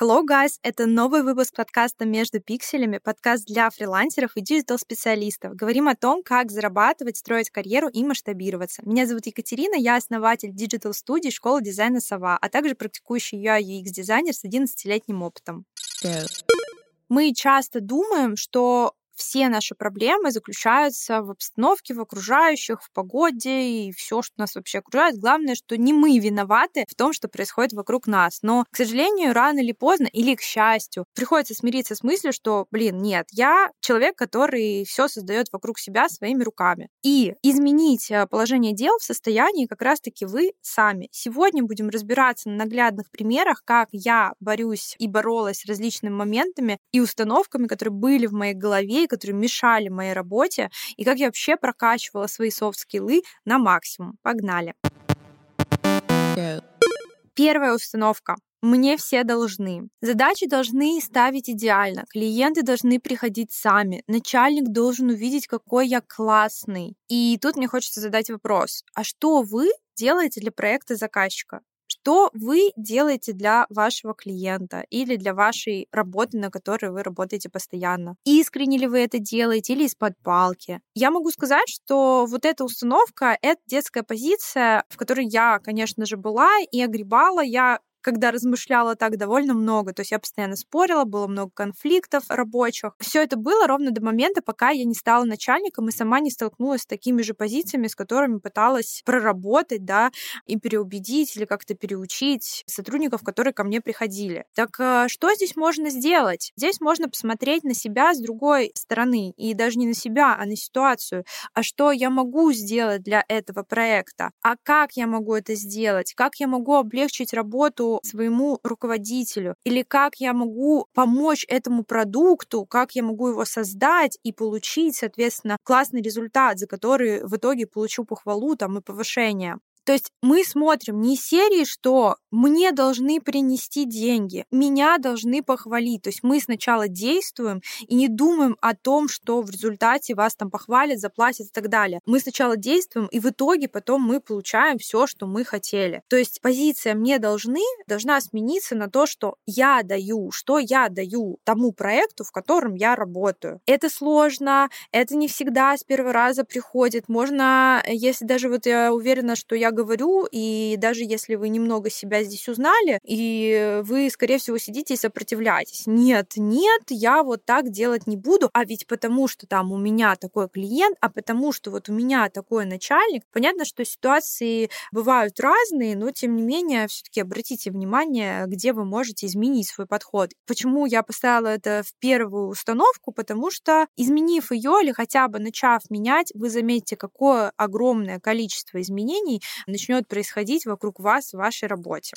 Hello, guys! Это новый выпуск подкаста «Между пикселями», подкаст для фрилансеров и digital-специалистов. Говорим о том, как зарабатывать, строить карьеру и масштабироваться. Меня зовут Екатерина, я основатель digital-студии школы дизайна «Сова», а также практикующий UI UX-дизайнер с 11-летним опытом. Мы часто думаем, что все наши проблемы заключаются в обстановке, в окружающих, в погоде и все, что нас вообще окружает. Главное, что не мы виноваты в том, что происходит вокруг нас. Но, к сожалению, рано или поздно, или к счастью, приходится смириться с мыслью, что, блин, нет, я человек, который все создает вокруг себя своими руками. И изменить э, положение дел в состоянии как раз-таки вы сами. Сегодня будем разбираться на наглядных примерах, как я борюсь и боролась с различными моментами и установками, которые были в моей голове и которые мешали моей работе, и как я вообще прокачивала свои софт-скиллы на максимум. Погнали! Go. Первая установка. Мне все должны. Задачи должны ставить идеально. Клиенты должны приходить сами. Начальник должен увидеть, какой я классный. И тут мне хочется задать вопрос. А что вы делаете для проекта заказчика? Что вы делаете для вашего клиента или для вашей работы, на которой вы работаете постоянно? Искренне ли вы это делаете или из-под палки? Я могу сказать, что вот эта установка — это детская позиция, в которой я, конечно же, была и огребала. Я когда размышляла так довольно много. То есть я постоянно спорила, было много конфликтов рабочих. Все это было ровно до момента, пока я не стала начальником и сама не столкнулась с такими же позициями, с которыми пыталась проработать, да, и переубедить или как-то переучить сотрудников, которые ко мне приходили. Так э, что здесь можно сделать? Здесь можно посмотреть на себя с другой стороны, и даже не на себя, а на ситуацию. А что я могу сделать для этого проекта? А как я могу это сделать? Как я могу облегчить работу своему руководителю? Или как я могу помочь этому продукту, как я могу его создать и получить, соответственно, классный результат, за который в итоге получу похвалу там, и повышение? То есть мы смотрим не серии, что мне должны принести деньги, меня должны похвалить. То есть мы сначала действуем и не думаем о том, что в результате вас там похвалят, заплатят и так далее. Мы сначала действуем, и в итоге потом мы получаем все, что мы хотели. То есть позиция «мне должны» должна смениться на то, что я даю, что я даю тому проекту, в котором я работаю. Это сложно, это не всегда с первого раза приходит. Можно, если даже вот я уверена, что я говорю, и даже если вы немного себя здесь узнали, и вы, скорее всего, сидите и сопротивляетесь. Нет, нет, я вот так делать не буду, а ведь потому, что там у меня такой клиент, а потому, что вот у меня такой начальник. Понятно, что ситуации бывают разные, но тем не менее, все-таки обратите внимание, где вы можете изменить свой подход. Почему я поставила это в первую установку? Потому что, изменив ее или хотя бы начав менять, вы заметите, какое огромное количество изменений начнет происходить вокруг вас в вашей работе.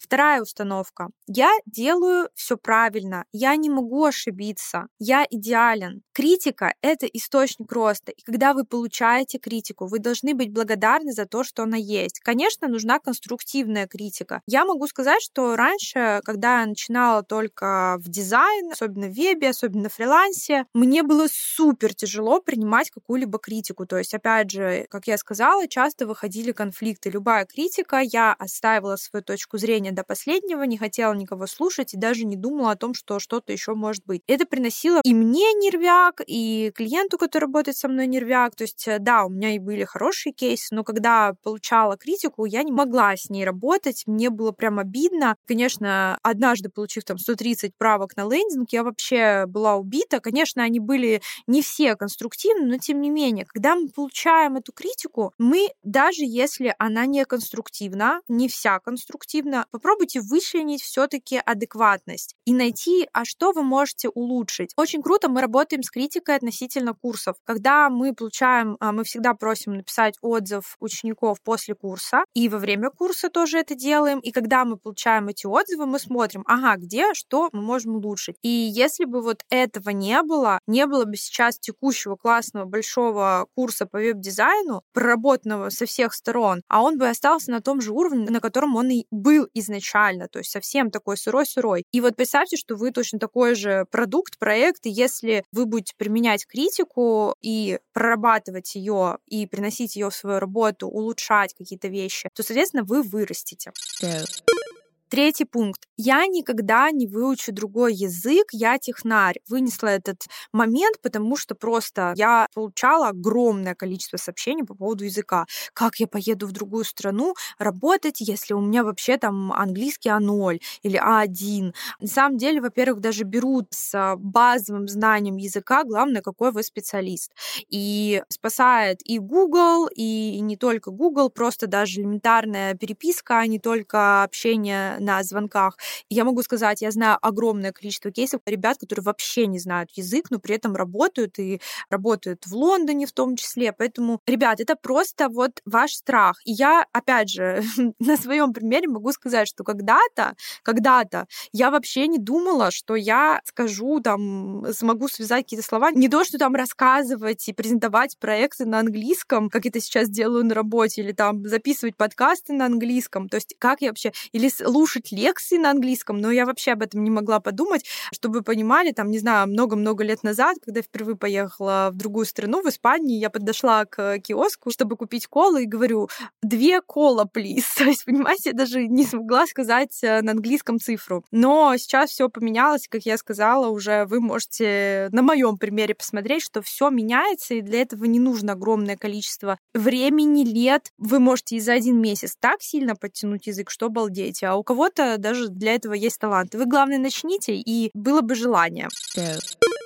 Вторая установка. Я делаю все правильно, я не могу ошибиться, я идеален. Критика — это источник роста, и когда вы получаете критику, вы должны быть благодарны за то, что она есть. Конечно, нужна конструктивная критика. Я могу сказать, что раньше, когда я начинала только в дизайн, особенно в вебе, особенно в фрилансе, мне было супер тяжело принимать какую-либо критику. То есть, опять же, как я сказала, часто выходили конфликты. Любая критика, я отстаивала свою точку зрения до последнего, не хотела никого слушать и даже не думала о том, что что-то еще может быть. Это приносило и мне нервяк, и клиенту, который работает со мной, нервяк. То есть, э, да, у меня и были хорошие кейсы, но когда получала критику, я не могла с ней работать, мне было прям обидно. Конечно, однажды, получив там 130 правок на лендинг, я вообще была убита. Конечно, они были не все конструктивны, но тем не менее, когда мы получаем эту критику, мы, даже если она не конструктивна, не вся конструктивна, попробуйте вычленить все-таки адекватность и найти, а что вы можете улучшить. Очень круто мы работаем с критикой относительно курсов. Когда мы получаем, а, мы всегда просим написать отзыв учеников после курса, и во время курса тоже это делаем. И когда мы получаем эти отзывы, мы смотрим, ага, где, что мы можем улучшить. И если бы вот этого не было, не было бы сейчас текущего классного большого курса по веб-дизайну, проработанного со всех сторон, а он бы остался на том же уровне, на котором он и был изначально изначально, то есть совсем такой сырой-сырой. И вот представьте, что вы точно такой же продукт, проект, и если вы будете применять критику и прорабатывать ее и приносить ее в свою работу, улучшать какие-то вещи, то, соответственно, вы вырастете. go, Третий пункт. Я никогда не выучу другой язык, я технарь. Вынесла этот момент, потому что просто я получала огромное количество сообщений по поводу языка. Как я поеду в другую страну работать, если у меня вообще там английский А0 или А1. На самом деле, во-первых, даже берут с базовым знанием языка, главное, какой вы специалист. И спасает и Google, и не только Google, просто даже элементарная переписка, а не только общение на звонках. И я могу сказать, я знаю огромное количество кейсов ребят, которые вообще не знают язык, но при этом работают и работают в Лондоне в том числе. Поэтому, ребят, это просто вот ваш страх. И я, опять же, на своем примере могу сказать, что когда-то, когда-то я вообще не думала, что я скажу там, смогу связать какие-то слова. Не то, что там рассказывать и презентовать проекты на английском, как это сейчас делаю на работе, или там записывать подкасты на английском. То есть как я вообще... Или слушать лекции на английском, но я вообще об этом не могла подумать, чтобы вы понимали, там, не знаю, много-много лет назад, когда впервые поехала в другую страну, в Испании, я подошла к киоску, чтобы купить колу, и говорю, две кола, плиз. То есть, понимаете, я даже не смогла сказать э, на английском цифру. Но сейчас все поменялось, как я сказала, уже вы можете на моем примере посмотреть, что все меняется, и для этого не нужно огромное количество времени, лет. Вы можете и за один месяц так сильно подтянуть язык, что обалдеть. А у кого-то даже для этого есть талант. Вы, главное, начните, и было бы желание. go,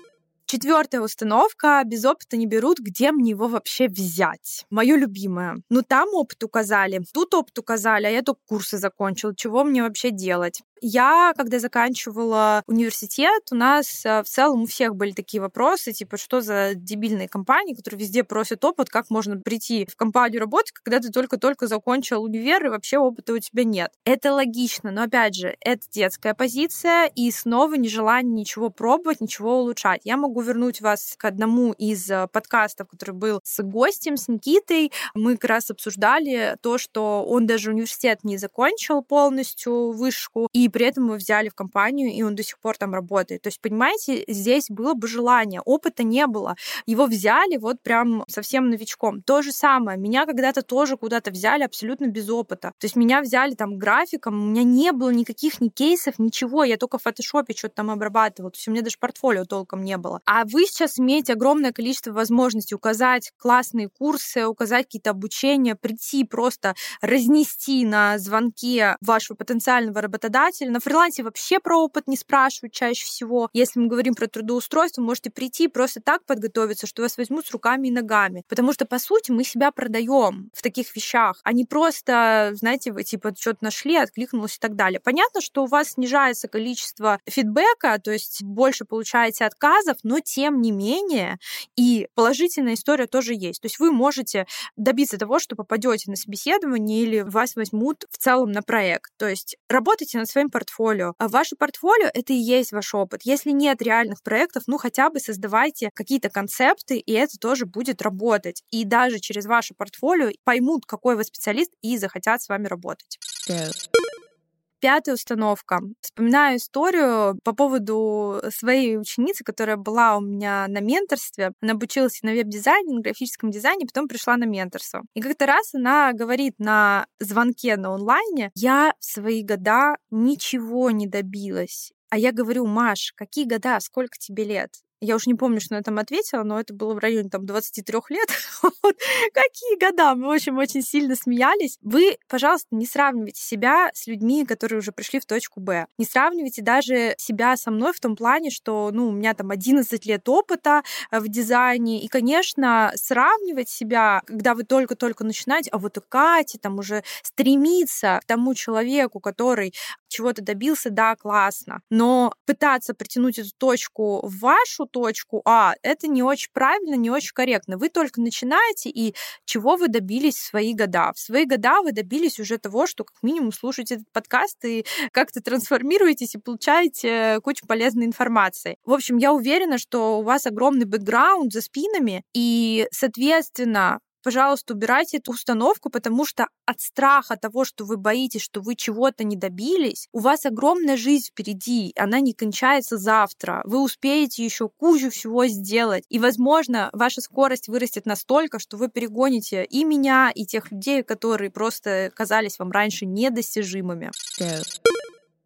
Четвертая установка без опыта не берут, где мне его вообще взять. Мое любимое. Ну там опыт указали, тут опыт указали, а я только курсы закончил. Чего мне вообще делать? Я, когда заканчивала университет, у нас э, в целом у всех были такие вопросы, типа, что за дебильные компании, которые везде просят опыт, как можно прийти в компанию работать, когда ты только-только закончил универ и вообще опыта у тебя нет. Это логично, но опять же, это детская позиция и снова нежелание ничего пробовать, ничего улучшать. Я могу вернуть вас к одному из э, подкастов, который был с гостем, с Никитой. Мы как раз обсуждали то, что он даже университет не закончил полностью, вышку, и при этом мы взяли в компанию, и он до сих пор там работает. То есть, понимаете, здесь было бы желание, опыта не было. Его взяли вот прям совсем новичком. То же самое, меня когда-то тоже куда-то взяли абсолютно без опыта. То есть меня взяли там графиком, у меня не было никаких ни кейсов, ничего, я только в фотошопе что-то там обрабатывала. То есть у меня даже портфолио толком не было. А вы сейчас имеете огромное количество возможностей указать классные курсы, указать какие-то обучения, прийти просто разнести на звонке вашего потенциального работодателя. На фрилансе вообще про опыт не спрашивают чаще всего. Если мы говорим про трудоустройство, можете прийти и просто так подготовиться, что вас возьмут с руками и ногами. Потому что, по сути, мы себя продаем в таких вещах, а не просто, знаете, вы типа что-то нашли, откликнулось и так далее. Понятно, что у вас снижается количество фидбэка, то есть больше получаете отказов, но тем не менее и положительная история тоже есть. То есть вы можете добиться того, что попадете на собеседование или вас возьмут в целом на проект. То есть работайте над своим портфолио. А ваше портфолио — это и есть ваш опыт. Если нет реальных проектов, ну хотя бы создавайте какие-то концепты, и это тоже будет работать. И даже через ваше портфолио поймут, какой вы специалист, и захотят с вами работать. go, Пятая установка. Вспоминаю историю по поводу своей ученицы, которая была у меня на менторстве. Она обучилась на веб-дизайне, на графическом дизайне, потом пришла на менторство. И как-то раз она говорит на звонке на онлайне, я в свои года ничего не добилась. А я говорю, Маш, какие года, сколько тебе лет? Я уж не помню, что она там ответила, но это было в районе там 23 лет. Вот. Какие года? Мы, в общем, очень сильно смеялись. Вы, пожалуйста, не сравнивайте себя с людьми, которые уже пришли в точку Б. Не сравнивайте даже себя со мной в том плане, что, ну, у меня там 11 лет опыта э, в дизайне. И, конечно, сравнивать себя, когда вы только-только начинаете, а вот у Кати там уже стремиться к тому человеку, который чего-то добился, да, классно. Но пытаться притянуть эту точку в вашу точку А, это не очень правильно, не очень корректно. Вы только начинаете, и чего вы добились в свои года? В свои года вы добились уже того, что как минимум слушаете этот подкаст и как-то трансформируетесь и получаете кучу полезной информации. В общем, я уверена, что у вас огромный бэкграунд за спинами, и, соответственно, пожалуйста, убирайте эту установку, потому что от страха того, что вы боитесь, что вы чего-то не добились, у вас огромная жизнь впереди, она не кончается завтра. Вы успеете еще кучу всего сделать. И, возможно, ваша скорость вырастет настолько, что вы перегоните и меня, и тех людей, которые просто казались вам раньше недостижимыми. go,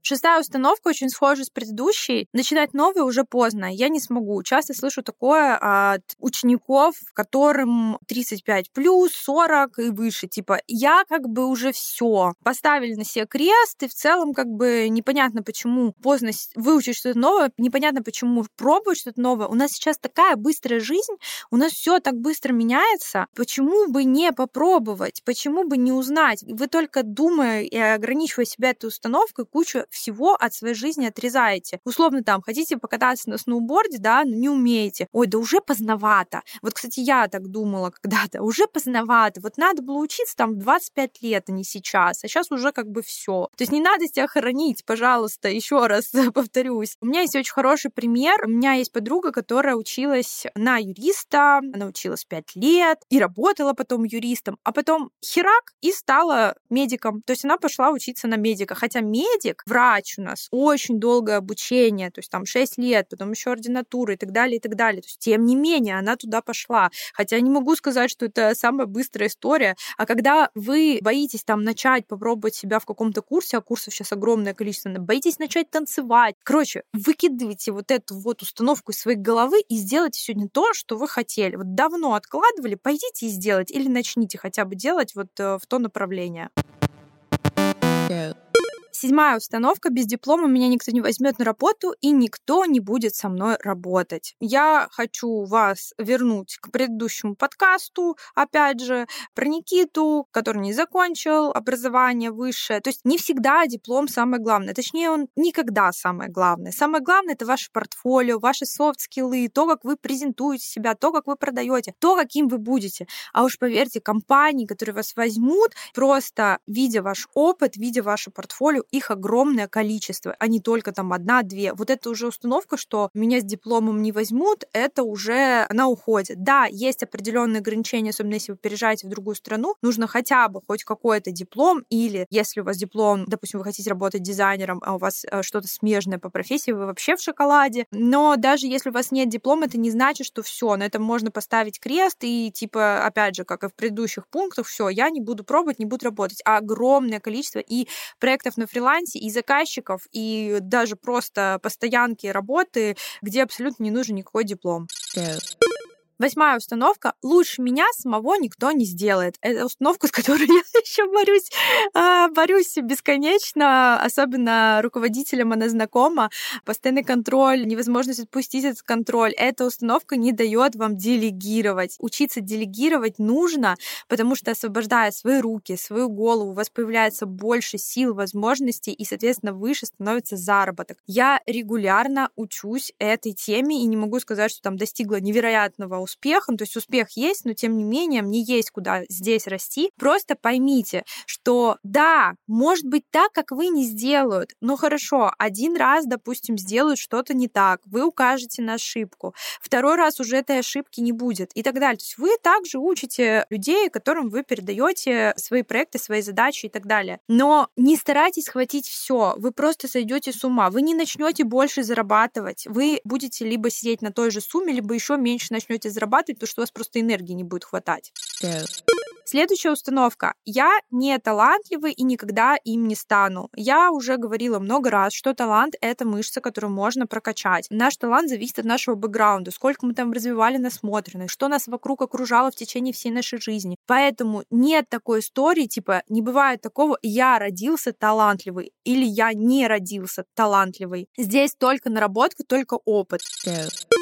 Шестая установка очень схожа с предыдущей. Начинать новое уже поздно. Я не смогу. Часто слышу такое от учеников, которым 35 плюс, 40 и выше. Типа, я как бы уже все поставили на себе крест, и в целом как бы непонятно, почему поздно выучить что-то новое, непонятно, почему пробовать что-то новое. У нас сейчас такая быстрая жизнь, у нас все так быстро меняется. Почему бы не попробовать? Почему бы не узнать? Вы только думая и ограничивая себя этой установкой, кучу всего от своей жизни отрезаете. Условно там, хотите покататься на сноуборде, да, но не умеете. Ой, да уже поздновато. Вот, кстати, я так думала когда-то. Уже поздновато. Вот надо было учиться там в 25 лет, а не сейчас. А сейчас уже как бы все. То есть не надо себя хоронить, пожалуйста, еще раз повторюсь. У меня есть очень хороший пример. У меня есть подруга, которая училась на юриста, она училась 5 лет и работала потом юристом, а потом херак и стала медиком. То есть она пошла учиться на медика. Хотя медик, врач у нас, очень долгое обучение, то есть там 6 лет, потом еще ординатура и так далее, и так далее. То есть, тем не менее, она туда пошла. Хотя не могу сказать, что это самая быстрая история. А когда вы боитесь там начать попробовать себя в каком-то курсе, а курсов сейчас огромное количество, боитесь начать танцевать. Короче, выкидывайте вот эту вот установку из своей головы и сделайте сегодня то, что вы хотели. Вот давно откладывали, пойдите и сделайте. Или начните хотя бы делать вот э, в то направление. go, Седьмая установка. Без диплома меня никто не возьмет на работу, и никто не будет со мной работать. Я хочу вас вернуть к предыдущему подкасту, опять же, про Никиту, который не закончил образование высшее. То есть не всегда диплом самое главное. Точнее, он никогда самое главное. Самое главное — это ваше портфолио, ваши софт-скиллы, то, как вы презентуете себя, то, как вы продаете, то, каким вы будете. А уж поверьте, компании, которые вас возьмут, просто видя ваш опыт, видя ваше портфолио, их огромное количество, а не только там одна-две. Вот это уже установка, что меня с дипломом не возьмут, это уже она уходит. Да, есть определенные ограничения, особенно если вы переезжаете в другую страну, нужно хотя бы хоть какой-то диплом, или если у вас диплом, допустим, вы хотите работать дизайнером, а у вас э, что-то смежное по профессии, вы вообще в шоколаде. Но даже если у вас нет диплома, это не значит, что все, на этом можно поставить крест и типа, опять же, как и в предыдущих пунктах, все, я не буду пробовать, не буду работать. А огромное количество и проектов на фрилансе, и заказчиков, и даже просто постоянки работы, где абсолютно не нужен никакой диплом. go, Восьмая установка. Лучше меня самого никто не сделает. Это установка, с которой я еще борюсь. а, борюсь бесконечно. Особенно руководителям она знакома. Постоянный контроль, невозможность отпустить этот контроль. Эта установка не дает вам делегировать. Учиться делегировать нужно, потому что освобождая свои руки, свою голову, у вас появляется больше сил, возможностей, и, соответственно, выше становится заработок. Я регулярно учусь этой теме и не могу сказать, что там достигла невероятного успеха. Ну, то есть успех есть, но тем не менее мне есть куда здесь расти. Просто поймите, что да, может быть так, как вы не сделают. Но хорошо, один раз, допустим, сделают что-то не так, вы укажете на ошибку. Второй раз уже этой ошибки не будет и так далее. То есть вы также учите людей, которым вы передаете свои проекты, свои задачи и так далее. Но не старайтесь схватить все. Вы просто сойдете с ума. Вы не начнете больше зарабатывать. Вы будете либо сидеть на той же сумме, либо еще меньше начнете зарабатывать, потому что у вас просто энергии не будет хватать. Следующая установка. Я не талантливый и никогда им не стану. Я уже говорила много раз, что талант — это мышца, которую можно прокачать. Наш талант зависит от нашего бэкграунда, сколько мы там развивали насмотренность, что нас вокруг окружало в течение всей нашей жизни. Поэтому нет такой истории, типа, не бывает такого «я родился талантливый» или «я не родился талантливый». Здесь только наработка, только опыт. go,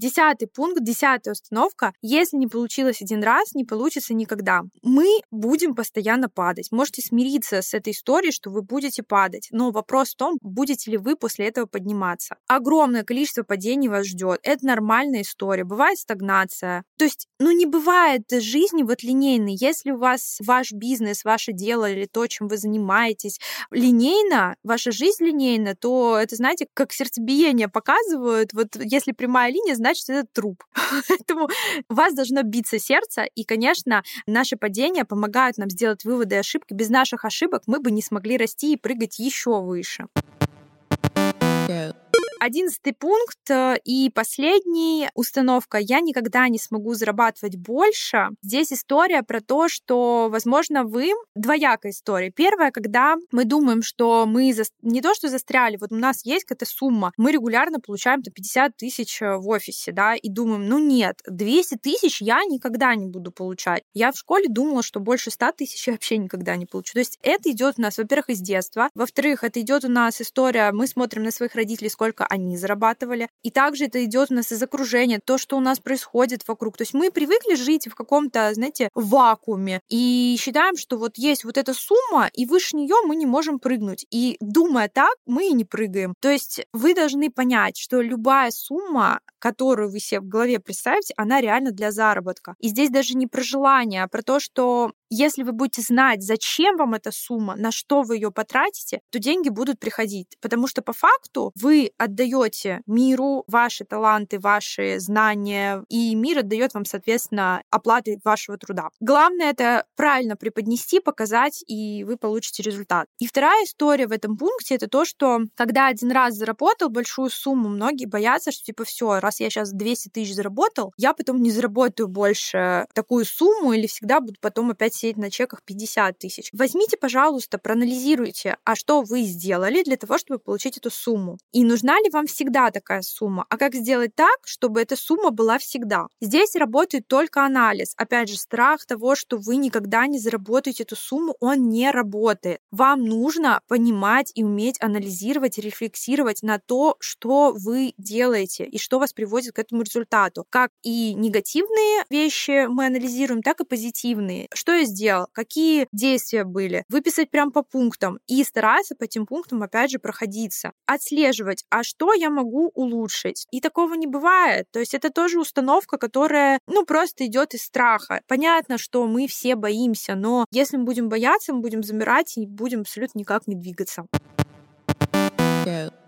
Десятый пункт, десятая установка. Если не получилось один раз, не получится никогда. Мы будем постоянно падать. Можете смириться с этой историей, что вы будете падать. Но вопрос в том, будете ли вы после этого подниматься. Огромное количество падений вас ждет. Это нормальная история. Бывает стагнация. То есть, ну не бывает жизни вот линейной. Если у вас ваш бизнес, ваше дело или то, чем вы занимаетесь, линейно, ваша жизнь линейна, то это, знаете, как сердцебиение показывают. Вот если прямая линия, значит, значит, это труп. Поэтому у вас должно биться сердце, и, конечно, наши падения помогают нам сделать выводы и ошибки. Без наших ошибок мы бы не смогли расти и прыгать еще выше. Go. Одиннадцатый пункт э, и последний установка. Я никогда не смогу зарабатывать больше. Здесь история про то, что, возможно, вы... Двоякая история. Первая, когда мы думаем, что мы за... не то, что застряли, вот у нас есть какая-то сумма, мы регулярно получаем там 50 тысяч э, в офисе, да, и думаем, ну нет, 200 тысяч я никогда не буду получать. Я в школе думала, что больше 100 тысяч я вообще никогда не получу. То есть это идет у нас, во-первых, из детства. Во-вторых, это идет у нас история, мы смотрим на своих родителей, сколько они зарабатывали. И также это идет у нас из окружения, то, что у нас происходит вокруг. То есть мы привыкли жить в каком-то, знаете, вакууме и считаем, что вот есть вот эта сумма, и выше нее мы не можем прыгнуть. И думая так, мы и не прыгаем. То есть вы должны понять, что любая сумма, которую вы себе в голове представите, она реально для заработка. И здесь даже не про желание, а про то, что если вы будете знать, зачем вам эта сумма, на что вы ее потратите, то деньги будут приходить. Потому что по факту вы отдаете миру ваши таланты, ваши знания, и мир отдает вам, соответственно, оплаты вашего труда. Главное это правильно преподнести, показать, и вы получите результат. И вторая история в этом пункте это то, что когда один раз заработал большую сумму, многие боятся, что типа все, раз я сейчас 200 тысяч заработал, я потом не заработаю больше такую сумму или всегда буду потом опять сидеть на чеках 50 тысяч. Возьмите, пожалуйста, проанализируйте, а что вы сделали для того, чтобы получить эту сумму. И нужна ли вам всегда такая сумма? А как сделать так, чтобы эта сумма была всегда? Здесь работает только анализ. Опять же, страх того, что вы никогда не заработаете эту сумму, он не работает. Вам нужно понимать и уметь анализировать, рефлексировать на то, что вы делаете и что вас приводит к этому результату. Как и негативные вещи мы анализируем, так и позитивные. Что я сделал, какие действия были, выписать прям по пунктам и стараться по этим пунктам опять же проходиться, отслеживать, а что я могу улучшить. И такого не бывает. То есть это тоже установка, которая, ну, просто идет из страха. Понятно, что мы все боимся, но если мы будем бояться, мы будем замирать и будем абсолютно никак не двигаться. Go.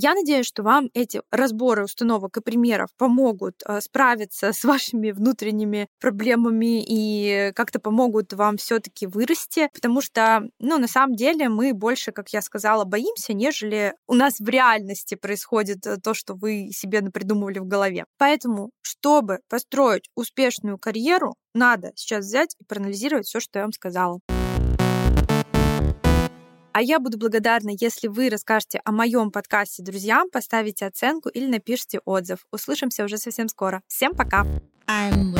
Я надеюсь, что вам эти разборы установок и примеров помогут э, справиться с вашими внутренними проблемами и как-то помогут вам все-таки вырасти, потому что, ну, на самом деле мы больше, как я сказала, боимся, нежели у нас в реальности происходит э, то, что вы себе напридумывали в голове. Поэтому, чтобы построить успешную карьеру, надо сейчас взять и проанализировать все, что я вам сказала. А я буду благодарна, если вы расскажете о моем подкасте друзьям, поставите оценку или напишите отзыв. Услышимся уже совсем скоро. Всем пока! I'm.